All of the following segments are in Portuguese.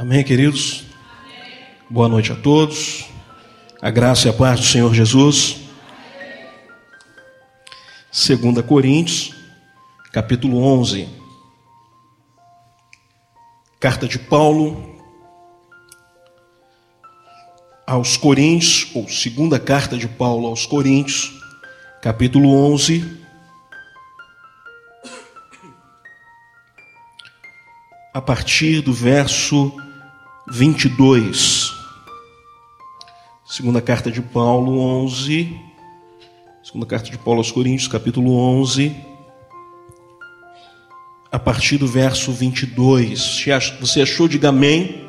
Amém, queridos? Amém. Boa noite a todos. A graça e a paz do Senhor Jesus. 2 Coríntios, capítulo 11. Carta de Paulo aos Coríntios, ou segunda carta de Paulo aos Coríntios, capítulo 11. A partir do verso 22. Segunda carta de Paulo 11. Segunda carta de Paulo aos Coríntios, capítulo 11. A partir do verso 22. Você achou? Diga amém.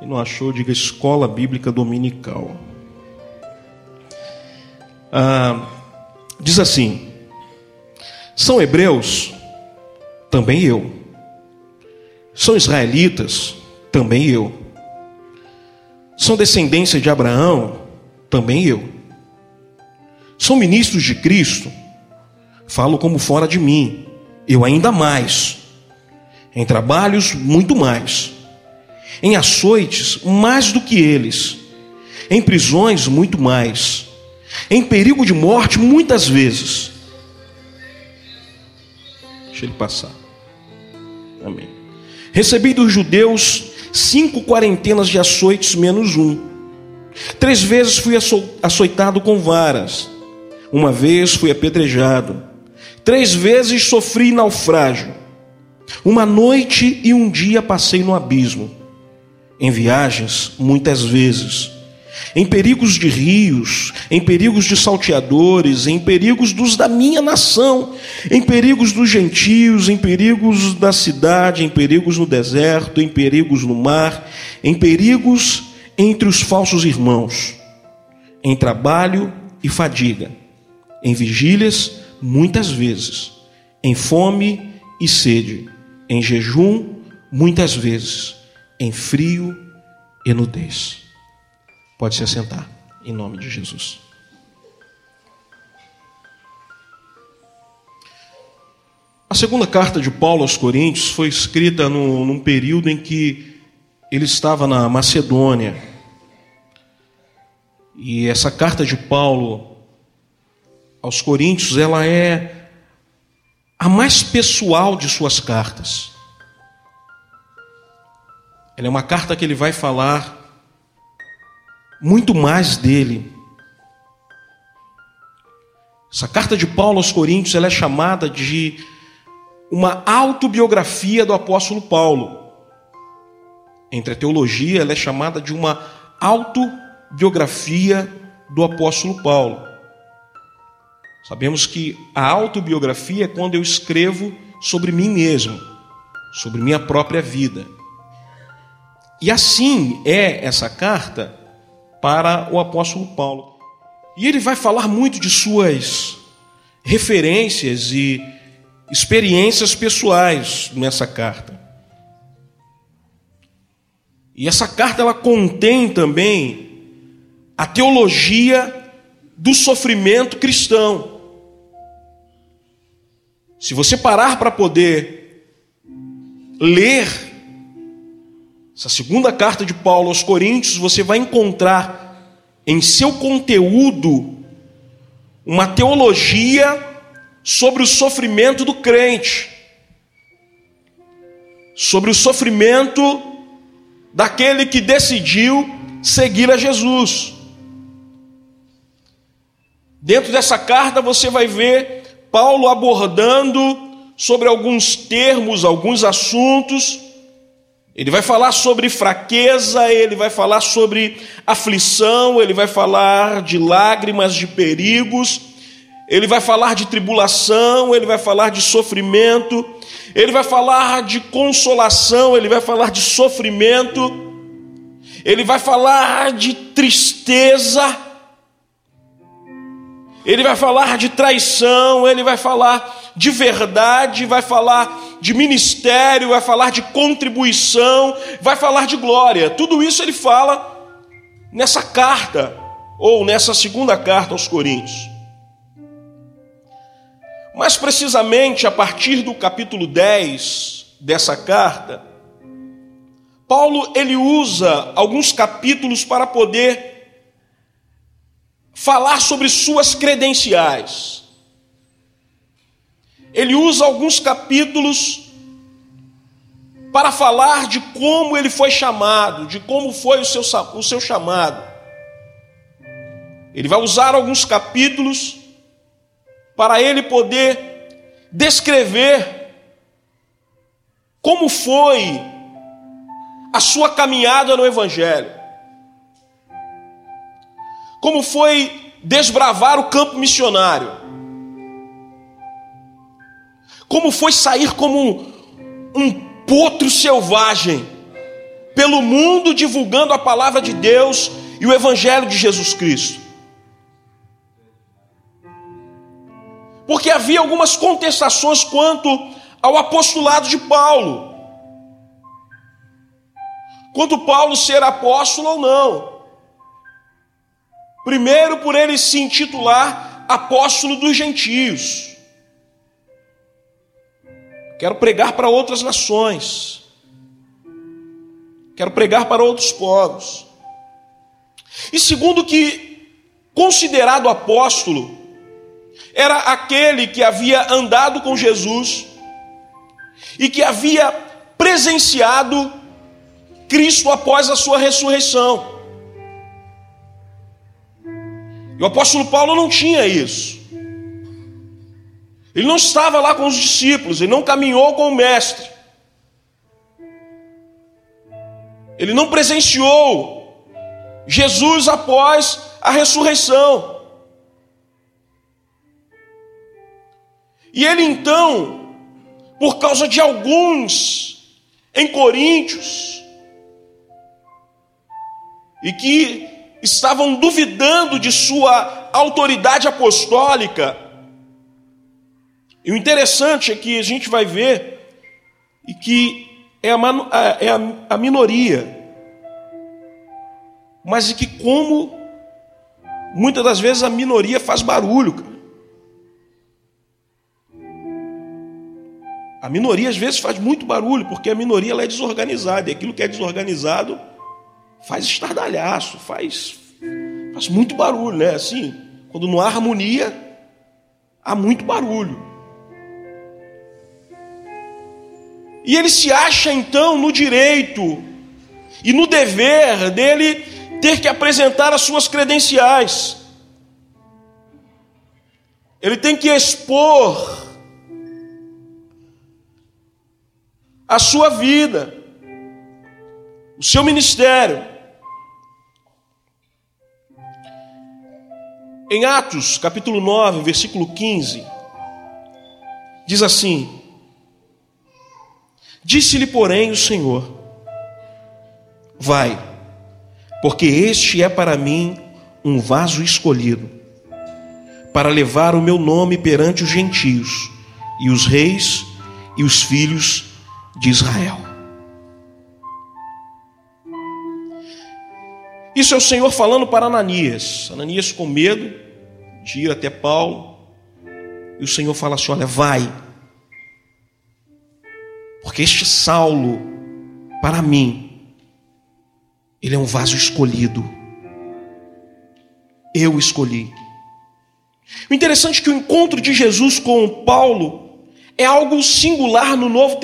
Quem não achou, diga escola bíblica dominical. Ah, diz assim: são hebreus, também eu. São israelitas? Também eu. São descendência de Abraão? Também eu. São ministros de Cristo? Falo como fora de mim. Eu ainda mais. Em trabalhos, muito mais. Em açoites, mais do que eles. Em prisões, muito mais. Em perigo de morte, muitas vezes. Deixa ele passar. Amém. Recebi dos judeus cinco quarentenas de açoites menos um. Três vezes fui açoitado com varas. Uma vez fui apedrejado. Três vezes sofri naufrágio. Uma noite e um dia passei no abismo. Em viagens, muitas vezes em perigos de rios, em perigos de salteadores, em perigos dos da minha nação, em perigos dos gentios, em perigos da cidade, em perigos no deserto, em perigos no mar, em perigos entre os falsos irmãos, em trabalho e fadiga, em vigílias, muitas vezes, em fome e sede, em jejum, muitas vezes, em frio e nudez. Pode se assentar, em nome de Jesus. A segunda carta de Paulo aos Coríntios foi escrita no, num período em que ele estava na Macedônia. E essa carta de Paulo aos Coríntios, ela é a mais pessoal de suas cartas. Ela é uma carta que ele vai falar muito mais dele. Essa carta de Paulo aos Coríntios ela é chamada de uma autobiografia do apóstolo Paulo. Entre a teologia, ela é chamada de uma autobiografia do apóstolo Paulo. Sabemos que a autobiografia é quando eu escrevo sobre mim mesmo, sobre minha própria vida. E assim é essa carta para o apóstolo Paulo. E ele vai falar muito de suas referências e experiências pessoais nessa carta. E essa carta ela contém também a teologia do sofrimento cristão. Se você parar para poder ler essa segunda carta de Paulo aos Coríntios, você vai encontrar em seu conteúdo uma teologia sobre o sofrimento do crente, sobre o sofrimento daquele que decidiu seguir a Jesus. Dentro dessa carta você vai ver Paulo abordando sobre alguns termos, alguns assuntos ele vai falar sobre fraqueza, ele vai falar sobre aflição, ele vai falar de lágrimas, de perigos, ele vai falar de tribulação, ele vai falar de sofrimento, ele vai falar de consolação, ele vai falar de sofrimento, ele vai falar de tristeza, ele vai falar de traição, ele vai falar de verdade, vai falar de ministério, vai falar de contribuição, vai falar de glória. Tudo isso ele fala nessa carta, ou nessa segunda carta aos Coríntios. Mais precisamente, a partir do capítulo 10 dessa carta, Paulo ele usa alguns capítulos para poder falar sobre suas credenciais. Ele usa alguns capítulos para falar de como ele foi chamado, de como foi o seu, o seu chamado. Ele vai usar alguns capítulos para ele poder descrever como foi a sua caminhada no Evangelho, como foi desbravar o campo missionário, como foi sair como um potro selvagem pelo mundo divulgando a palavra de Deus e o Evangelho de Jesus Cristo. Porque havia algumas contestações quanto ao apostolado de Paulo. Quanto Paulo ser apóstolo ou não. Primeiro, por ele se intitular apóstolo dos gentios. Quero pregar para outras nações. Quero pregar para outros povos. E segundo que considerado apóstolo era aquele que havia andado com Jesus e que havia presenciado Cristo após a sua ressurreição. E o apóstolo Paulo não tinha isso. Ele não estava lá com os discípulos, ele não caminhou com o Mestre. Ele não presenciou Jesus após a ressurreição. E ele então, por causa de alguns em Coríntios, e que estavam duvidando de sua autoridade apostólica, e o interessante é que a gente vai ver e que é a, é a, a minoria, mas é que como muitas das vezes a minoria faz barulho. A minoria às vezes faz muito barulho, porque a minoria é desorganizada, e aquilo que é desorganizado faz estardalhaço, faz, faz muito barulho, né? Assim, quando não há harmonia, há muito barulho. E ele se acha então no direito e no dever dele ter que apresentar as suas credenciais. Ele tem que expor a sua vida, o seu ministério. Em Atos, capítulo 9, versículo 15, diz assim: Disse-lhe, porém, o Senhor: Vai, porque este é para mim um vaso escolhido, para levar o meu nome perante os gentios e os reis e os filhos de Israel. Isso é o Senhor falando para Ananias. Ananias com medo ir até Paulo. E o Senhor fala assim: Olha, vai porque este Saulo, para mim, ele é um vaso escolhido. Eu escolhi. O interessante é que o encontro de Jesus com Paulo é algo singular no Novo,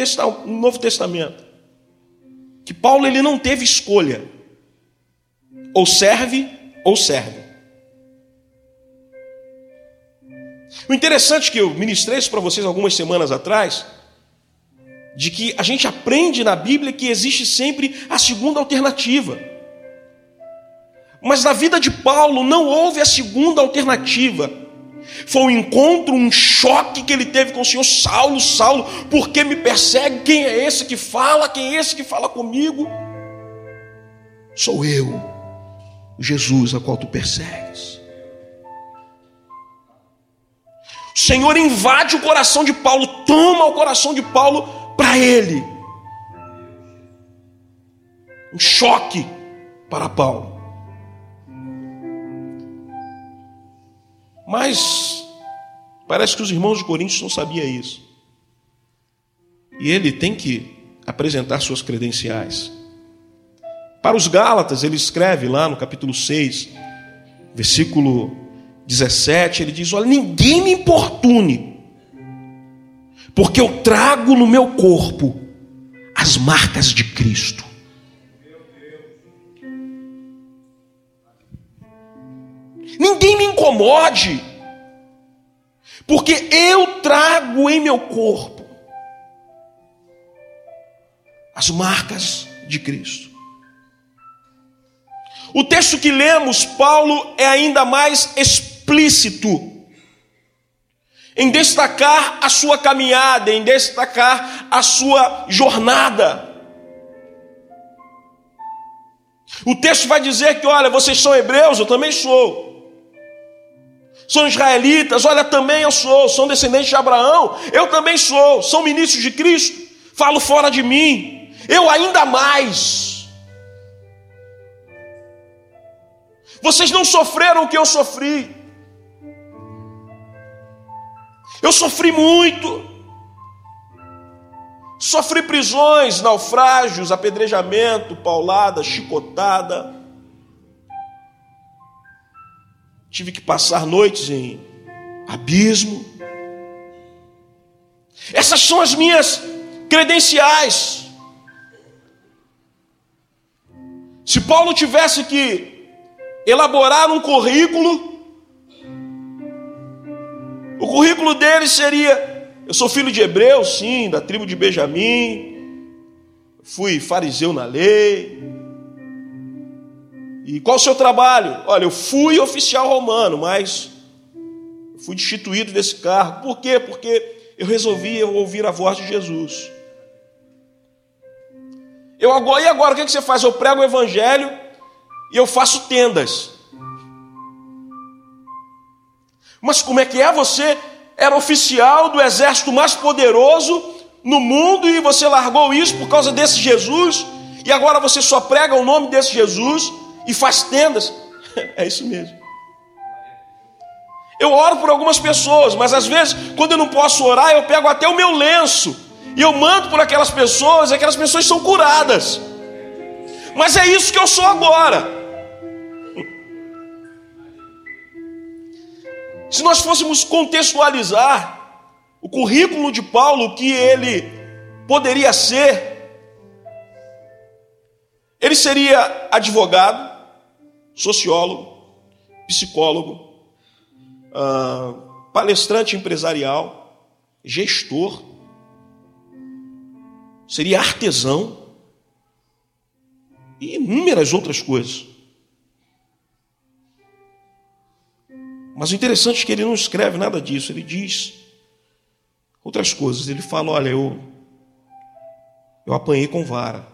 Testamento. Que Paulo ele não teve escolha. Ou serve ou serve. O interessante é que eu ministrei isso para vocês algumas semanas atrás de que a gente aprende na Bíblia que existe sempre a segunda alternativa. Mas na vida de Paulo não houve a segunda alternativa. Foi um encontro, um choque que ele teve com o Senhor Saulo, Saulo, por que me persegue? Quem é esse que fala? Quem é esse que fala comigo? Sou eu, Jesus, a qual tu persegues. O Senhor invade o coração de Paulo, toma o coração de Paulo para ele. Um choque para Paulo. Mas parece que os irmãos de Coríntios não sabiam isso. E ele tem que apresentar suas credenciais. Para os Gálatas, ele escreve lá no capítulo 6, versículo 17, ele diz: Olha, ninguém me importune, porque eu trago no meu corpo as marcas de Cristo. Ninguém me incomode, porque eu trago em meu corpo as marcas de Cristo. O texto que lemos, Paulo é ainda mais explícito em destacar a sua caminhada, em destacar a sua jornada. O texto vai dizer que, olha, vocês são hebreus, eu também sou. São israelitas, olha, também eu sou. São descendentes de Abraão, eu também sou. São ministros de Cristo, falo fora de mim. Eu ainda mais. Vocês não sofreram o que eu sofri. Eu sofri muito. Sofri prisões, naufrágios, apedrejamento, paulada, chicotada. Tive que passar noites em abismo. Essas são as minhas credenciais. Se Paulo tivesse que elaborar um currículo, o currículo dele seria: eu sou filho de hebreu, sim, da tribo de Benjamim, fui fariseu na lei. E qual o seu trabalho? Olha, eu fui oficial romano, mas fui destituído desse cargo. Por quê? Porque eu resolvi ouvir a voz de Jesus. Eu agora, e agora o que você faz? Eu prego o evangelho e eu faço tendas. Mas como é que é? Você era oficial do exército mais poderoso no mundo e você largou isso por causa desse Jesus, e agora você só prega o nome desse Jesus e faz tendas. É isso mesmo. Eu oro por algumas pessoas, mas às vezes, quando eu não posso orar, eu pego até o meu lenço e eu mando por aquelas pessoas, e aquelas pessoas são curadas. Mas é isso que eu sou agora. Se nós fôssemos contextualizar o currículo de Paulo, que ele poderia ser, ele seria advogado, sociólogo, psicólogo, uh, palestrante empresarial, gestor, seria artesão e inúmeras outras coisas. Mas o interessante é que ele não escreve nada disso, ele diz outras coisas. Ele fala: Olha, eu, eu apanhei com vara,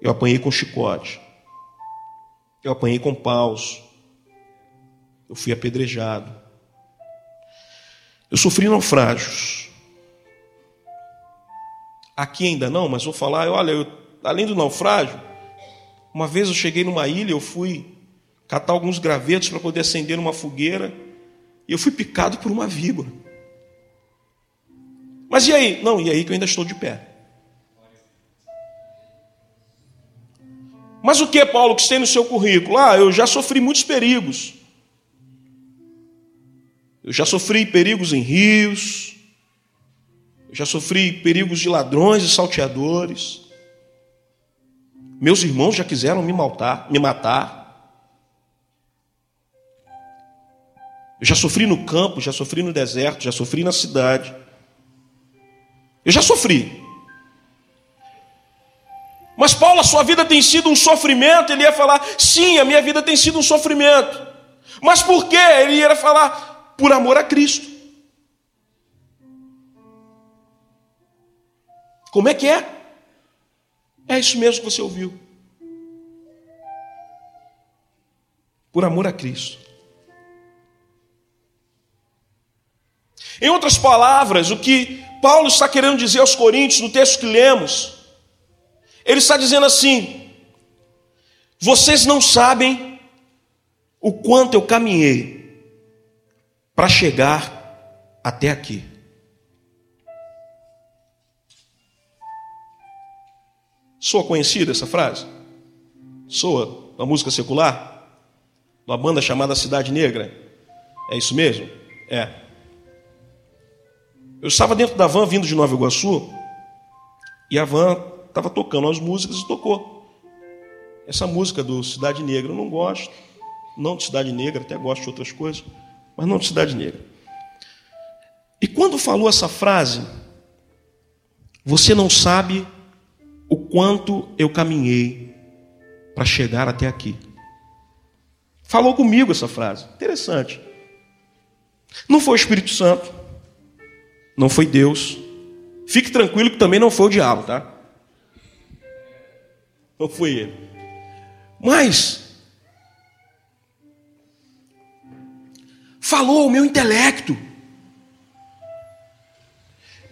eu apanhei com chicote, eu apanhei com paus, eu fui apedrejado, eu sofri naufrágios. Aqui ainda não, mas vou falar: olha, eu, além do naufrágio, uma vez eu cheguei numa ilha, eu fui catar alguns gravetos para poder acender uma fogueira, e eu fui picado por uma víbora. Mas e aí? Não, e aí que eu ainda estou de pé. Mas o que, Paulo, que tem no seu currículo? Ah, eu já sofri muitos perigos. Eu já sofri perigos em rios. Eu já sofri perigos de ladrões e salteadores. Meus irmãos já quiseram me matar, me matar. Eu já sofri no campo, já sofri no deserto, já sofri na cidade. Eu já sofri. Mas Paulo, a sua vida tem sido um sofrimento. Ele ia falar, sim, a minha vida tem sido um sofrimento. Mas por quê? Ele ia falar, por amor a Cristo. Como é que é? É isso mesmo que você ouviu. Por amor a Cristo. Em outras palavras, o que Paulo está querendo dizer aos Coríntios, no texto que lemos, ele está dizendo assim: vocês não sabem o quanto eu caminhei para chegar até aqui. Soa conhecida essa frase? Soa uma música secular? Uma banda chamada Cidade Negra? É isso mesmo? É. Eu estava dentro da van vindo de Nova Iguaçu e a van estava tocando as músicas e tocou. Essa música do Cidade Negra eu não gosto, não de Cidade Negra, até gosto de outras coisas, mas não de Cidade Negra. E quando falou essa frase, você não sabe o quanto eu caminhei para chegar até aqui. Falou comigo essa frase, interessante. Não foi o Espírito Santo, não foi Deus. Fique tranquilo que também não foi o diabo, tá? Não foi ele. Mas falou o meu intelecto.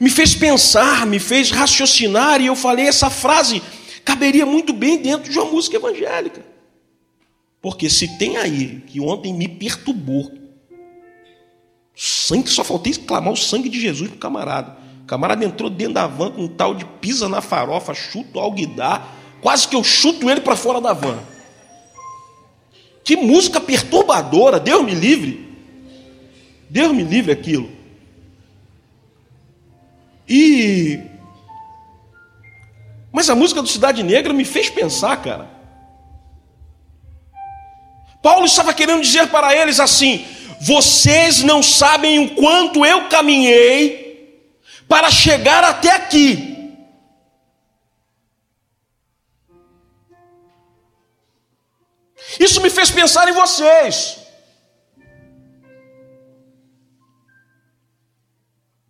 Me fez pensar, me fez raciocinar e eu falei essa frase caberia muito bem dentro de uma música evangélica. Porque se tem aí que ontem me perturbou, Sangue, só faltei clamar o sangue de Jesus pro camarada. O camarada entrou dentro da van com um tal de pisa na farofa, chuto alguidar. Quase que eu chuto ele para fora da van. Que música perturbadora, Deus me livre. Deus me livre aquilo. E. Mas a música do Cidade Negra me fez pensar, cara. Paulo estava querendo dizer para eles assim: vocês não sabem o quanto eu caminhei para chegar até aqui. Isso me fez pensar em vocês.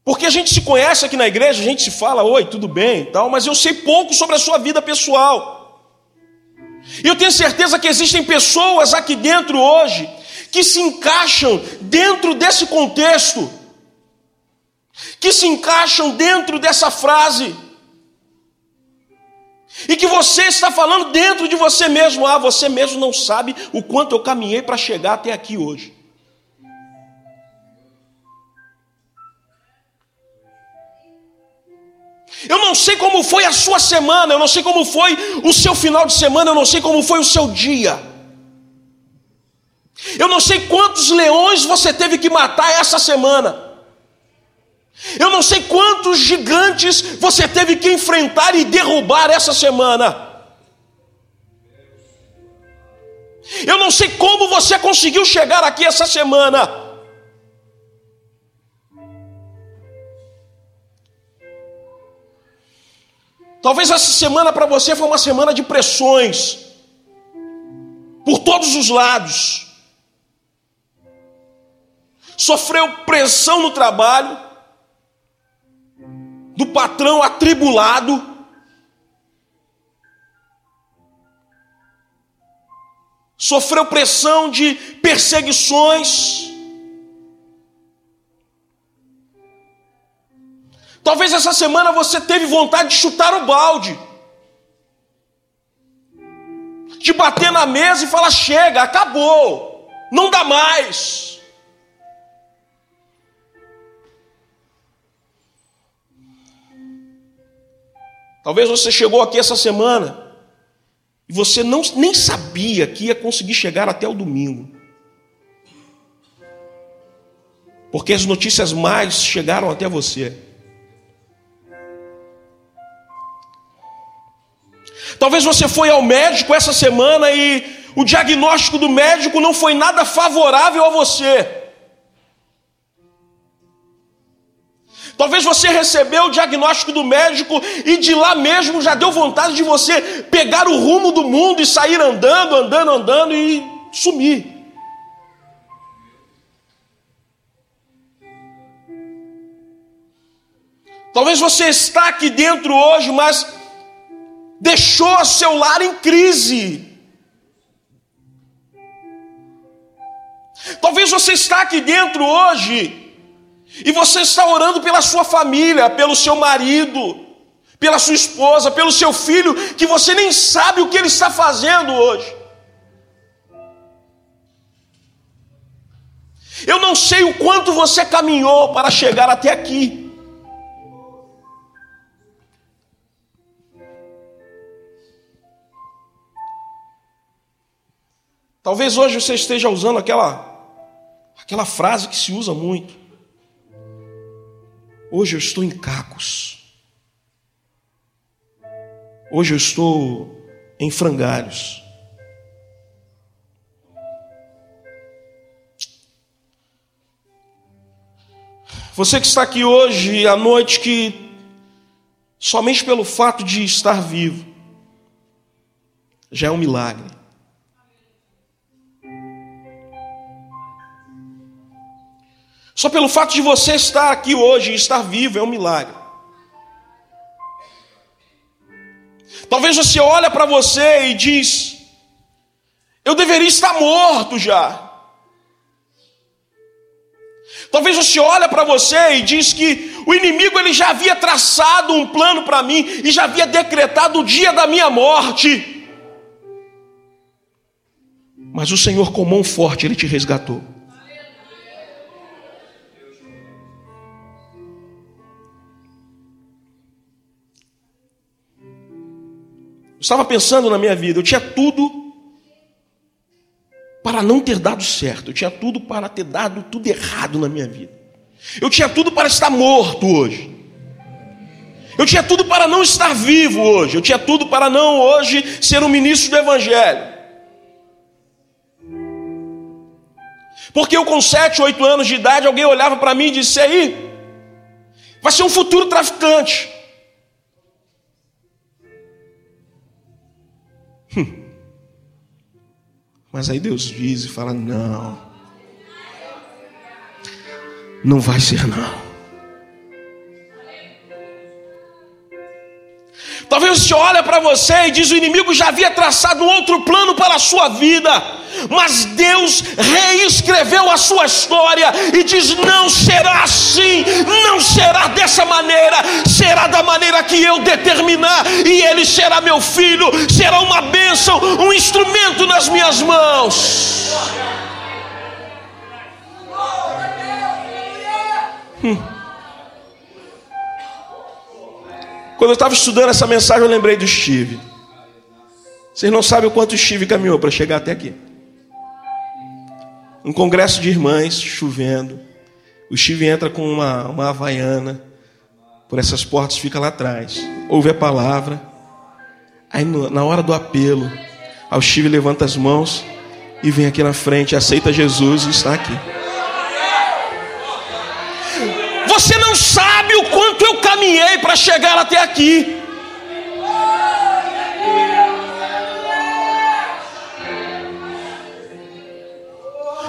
Porque a gente se conhece aqui na igreja, a gente se fala, oi, tudo bem, tal, mas eu sei pouco sobre a sua vida pessoal. E eu tenho certeza que existem pessoas aqui dentro hoje que se encaixam dentro desse contexto, que se encaixam dentro dessa frase, e que você está falando dentro de você mesmo, ah, você mesmo não sabe o quanto eu caminhei para chegar até aqui hoje. Eu não sei como foi a sua semana, eu não sei como foi o seu final de semana, eu não sei como foi o seu dia. Eu não sei quantos leões você teve que matar essa semana. Eu não sei quantos gigantes você teve que enfrentar e derrubar essa semana. Eu não sei como você conseguiu chegar aqui essa semana. Talvez essa semana para você foi uma semana de pressões, por todos os lados sofreu pressão no trabalho, do patrão atribulado, sofreu pressão de perseguições. Talvez essa semana você teve vontade de chutar o balde, de bater na mesa e falar: chega, acabou, não dá mais. Talvez você chegou aqui essa semana e você não, nem sabia que ia conseguir chegar até o domingo. Porque as notícias mais chegaram até você. Talvez você foi ao médico essa semana e o diagnóstico do médico não foi nada favorável a você. Talvez você recebeu o diagnóstico do médico e de lá mesmo já deu vontade de você pegar o rumo do mundo e sair andando, andando, andando e sumir. Talvez você está aqui dentro hoje, mas deixou seu lar em crise. Talvez você está aqui dentro hoje e você está orando pela sua família, pelo seu marido, pela sua esposa, pelo seu filho, que você nem sabe o que ele está fazendo hoje. Eu não sei o quanto você caminhou para chegar até aqui. Talvez hoje você esteja usando aquela aquela frase que se usa muito. Hoje eu estou em cacos. Hoje eu estou em frangalhos. Você que está aqui hoje à noite, que somente pelo fato de estar vivo já é um milagre. Só pelo fato de você estar aqui hoje e estar vivo é um milagre. Talvez você olhe para você e diz: Eu deveria estar morto já. Talvez você olhe para você e diz que o inimigo ele já havia traçado um plano para mim e já havia decretado o dia da minha morte. Mas o Senhor com mão forte ele te resgatou. Estava pensando na minha vida, eu tinha tudo para não ter dado certo, eu tinha tudo para ter dado tudo errado na minha vida. Eu tinha tudo para estar morto hoje. Eu tinha tudo para não estar vivo hoje. Eu tinha tudo para não hoje ser um ministro do Evangelho. Porque eu, com 7, 8 anos de idade, alguém olhava para mim e disse: aí, vai ser um futuro traficante. Mas aí Deus diz e fala: não, não vai ser não. Talvez você olha para você e diz: o inimigo já havia traçado um outro plano para a sua vida, mas Deus reescreveu a sua história e diz: não será assim, não será dessa maneira, será da maneira que eu determinar, e ele será meu filho, será uma bênção, um instrumento nas minhas mãos. Hum. Quando eu estava estudando essa mensagem, eu lembrei do Steve. Vocês não sabem o quanto o Steve caminhou para chegar até aqui. Um congresso de irmãs, chovendo. O Steve entra com uma, uma havaiana. Por essas portas fica lá atrás. Ouve a palavra. Aí na hora do apelo, o Steve levanta as mãos e vem aqui na frente, aceita Jesus e está aqui. Não sabe o quanto eu caminhei para chegar até aqui.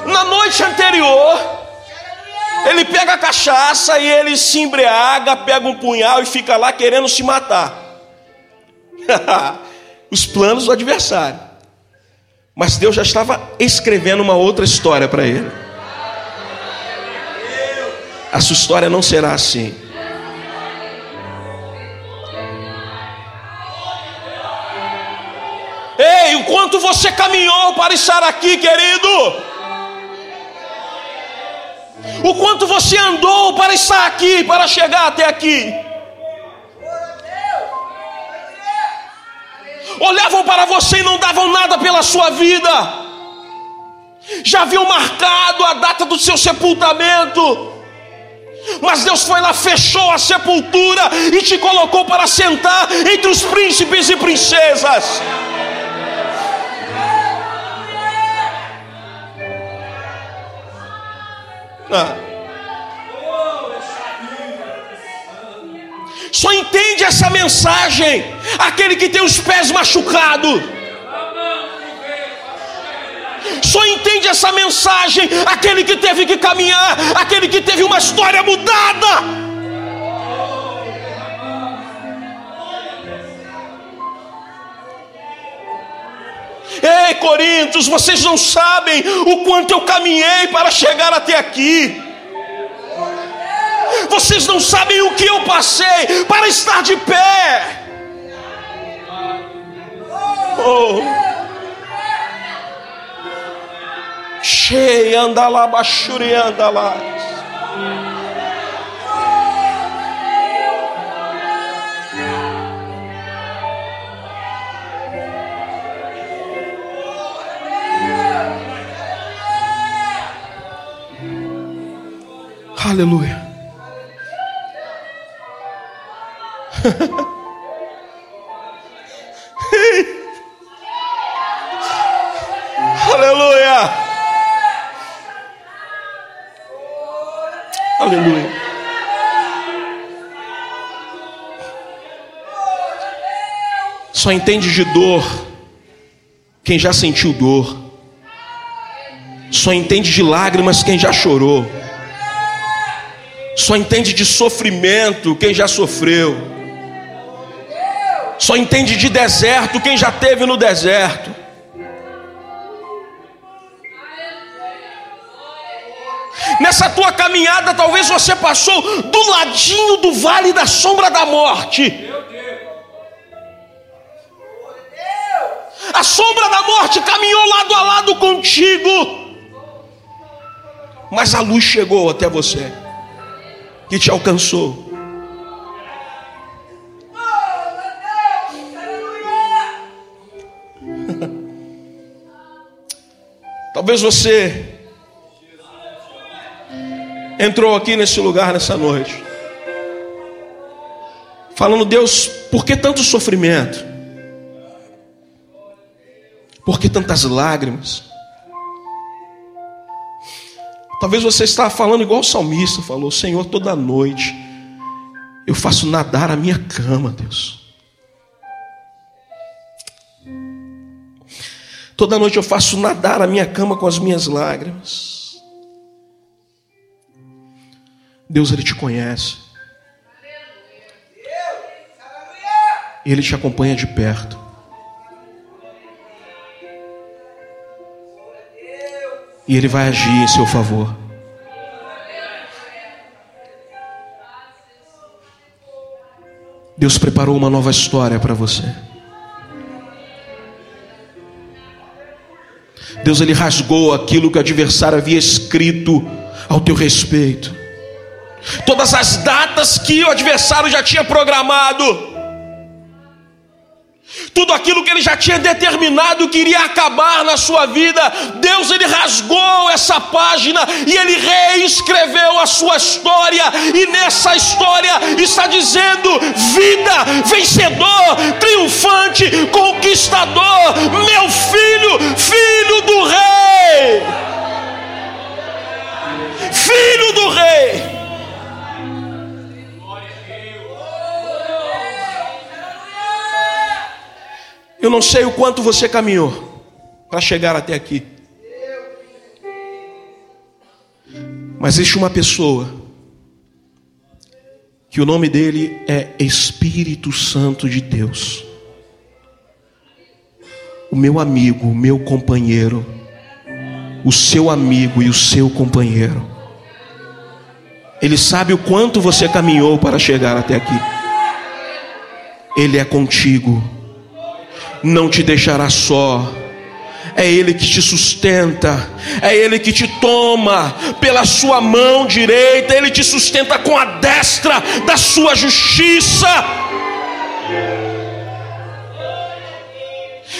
Na noite anterior, ele pega a cachaça e ele se embriaga, pega um punhal e fica lá querendo se matar. Os planos do adversário. Mas Deus já estava escrevendo uma outra história para ele. A sua história não será assim. Ei, o quanto você caminhou para estar aqui, querido? O quanto você andou para estar aqui, para chegar até aqui? Olhavam para você e não davam nada pela sua vida. Já haviam marcado a data do seu sepultamento. Mas Deus foi lá, fechou a sepultura e te colocou para sentar entre os príncipes e princesas. Ah. Só entende essa mensagem aquele que tem os pés machucados. Só entende essa mensagem aquele que teve que caminhar, aquele que teve uma história mudada. Ei, Coríntios, vocês não sabem o quanto eu caminhei para chegar até aqui. Vocês não sabem o que eu passei para estar de pé. anda lá, bachuri anda lá. Aleluia. Só entende de dor quem já sentiu dor. Só entende de lágrimas quem já chorou. Só entende de sofrimento quem já sofreu. Só entende de deserto quem já teve no deserto. Nessa tua caminhada, talvez você passou do ladinho do vale da sombra da morte. A sombra da morte caminhou lado a lado contigo. Mas a luz chegou até você, que te alcançou. Talvez você entrou aqui nesse lugar nessa noite, falando, Deus, por que tanto sofrimento? Por que tantas lágrimas? Talvez você está falando igual o salmista falou: Senhor, toda noite eu faço nadar a minha cama, Deus. Toda noite eu faço nadar a minha cama com as minhas lágrimas. Deus, Ele te conhece. Ele te acompanha de perto. E Ele vai agir em seu favor. Deus preparou uma nova história para você. Deus ele rasgou aquilo que o adversário havia escrito ao teu respeito. Todas as datas que o adversário já tinha programado tudo aquilo que ele já tinha determinado que iria acabar na sua vida, Deus ele rasgou essa página e ele reescreveu a sua história, e nessa história está dizendo: vida, vencedor, triunfante, conquistador, meu filho, filho do rei, filho do rei. Eu não sei o quanto você caminhou para chegar até aqui. Mas existe uma pessoa que o nome dele é Espírito Santo de Deus. O meu amigo, o meu companheiro, o seu amigo e o seu companheiro. Ele sabe o quanto você caminhou para chegar até aqui. Ele é contigo não te deixará só. É Ele que te sustenta, é Ele que te toma pela sua mão direita, Ele te sustenta com a destra da sua justiça.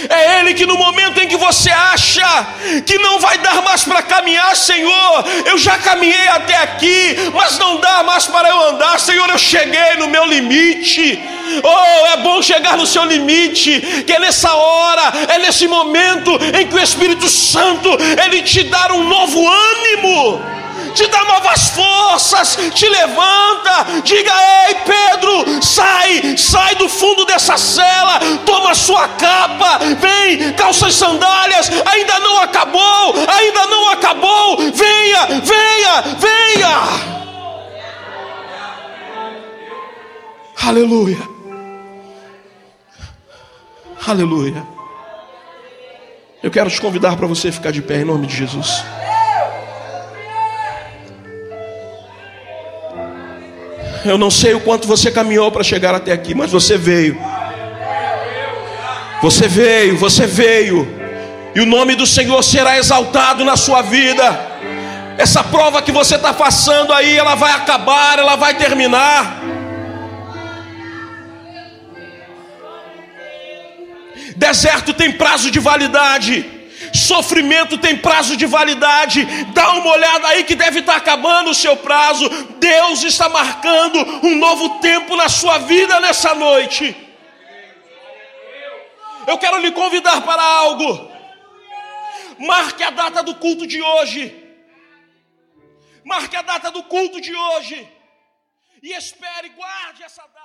É Ele que no momento em que você acha que não vai dar mais para caminhar, Senhor, eu já caminhei até aqui, mas não dá mais para eu andar, Senhor, eu cheguei no meu limite. Oh, é bom chegar no seu limite, que é nessa hora, é nesse momento em que o Espírito Santo ele te dá um novo ânimo te dá novas forças, te levanta. Diga: Ei, Pedro, sai, sai do fundo dessa cela, toma sua capa, vem, calça as sandálias. Ainda não acabou, ainda não acabou. Venha, venha, venha. Aleluia. Aleluia. Eu quero te convidar para você ficar de pé em nome de Jesus. Eu não sei o quanto você caminhou para chegar até aqui, mas você veio. Você veio, você veio. E o nome do Senhor será exaltado na sua vida. Essa prova que você está passando aí, ela vai acabar, ela vai terminar. Deserto tem prazo de validade. Sofrimento tem prazo de validade. Dá uma olhada aí que deve estar acabando o seu prazo. Deus está marcando um novo tempo na sua vida nessa noite. Eu quero lhe convidar para algo. Marque a data do culto de hoje. Marque a data do culto de hoje. E espere, guarde essa data.